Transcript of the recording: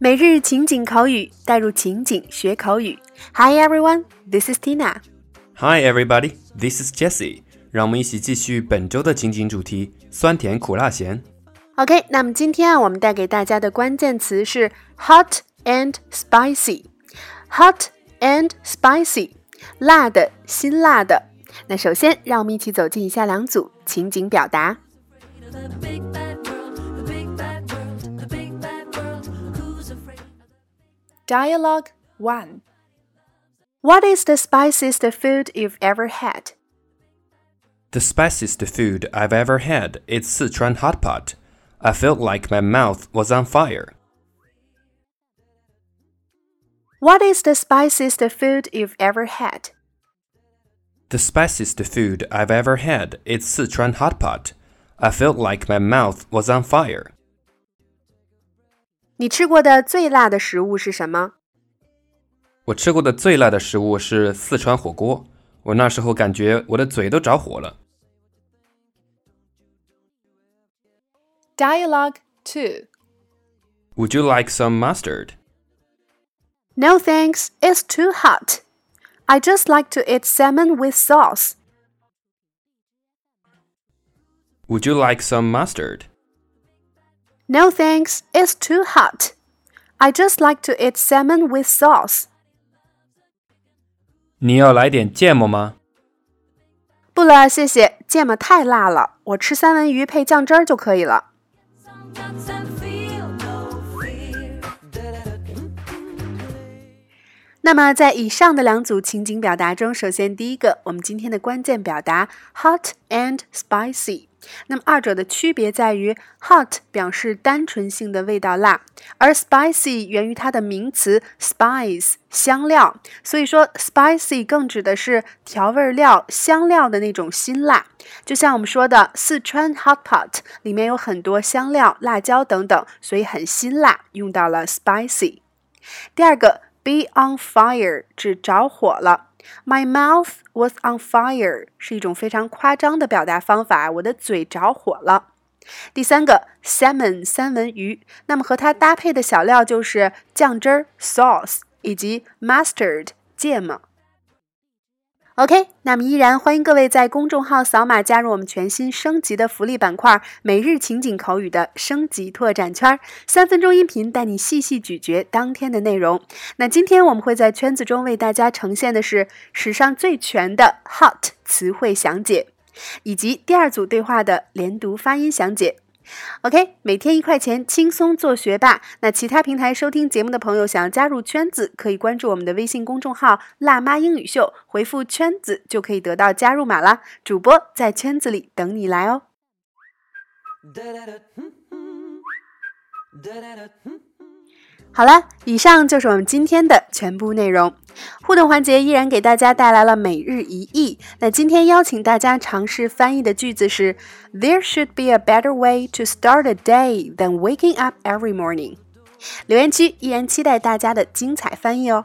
每日情景口语，带入情景学口语。Hi everyone, this is Tina. Hi everybody, this is Jessie. 让我们一起继续本周的情景主题：酸甜苦辣咸。OK，那么今天啊，我们带给大家的关键词是 hot and spicy。hot and spicy，辣的、辛辣的。那首先，让我们一起走进以下两组情景表达。Dialogue 1 What is the spiciest food you've ever had? The spiciest food I've ever had is Sichuan hot pot. I felt like my mouth was on fire. What is the spiciest food you've ever had? The spiciest food I've ever had is Sichuan hot pot. I felt like my mouth was on fire. 你吃过的最辣的食物是什么？我吃过的最辣的食物是四川火锅。我那时候感觉我的嘴都着火了。Dialogue two. Would you like some mustard? No thanks, it's too hot. I just like to eat salmon with sauce. Would you like some mustard? No thanks, it's too hot. I just like to eat salmon with sauce. 你要来点芥末吗？不了，谢谢，芥末太辣了，我吃三文鱼配酱汁儿就可以了。 那么，在以上的两组情景表达中，首先第一个，我们今天的关键表达 hot and spicy。那么二者的区别在于，hot 表示单纯性的味道辣，而 spicy 源于它的名词 spice 香料，所以说 spicy 更指的是调味料、香料的那种辛辣。就像我们说的四川 hot pot 里面有很多香料、辣椒等等，所以很辛辣，用到了 spicy。第二个。Be on fire 指着火了。My mouth was on fire 是一种非常夸张的表达方法，我的嘴着火了。第三个，salmon 三文鱼，那么和它搭配的小料就是酱汁儿 sauce 以及 mustard 芥末。OK，那么依然欢迎各位在公众号扫码加入我们全新升级的福利板块——每日情景口语的升级拓展圈，三分钟音频带你细细咀嚼当天的内容。那今天我们会在圈子中为大家呈现的是史上最全的 Hot 词汇详解，以及第二组对话的连读发音详解。OK，每天一块钱，轻松做学霸。那其他平台收听节目的朋友，想要加入圈子，可以关注我们的微信公众号“辣妈英语秀”，回复“圈子”就可以得到加入码啦。主播在圈子里等你来哦。好了，以上就是我们今天的全部内容。互动环节依然给大家带来了每日一译。那今天邀请大家尝试翻译的句子是：There should be a better way to start a day than waking up every morning。留言区依然期待大家的精彩翻译哦。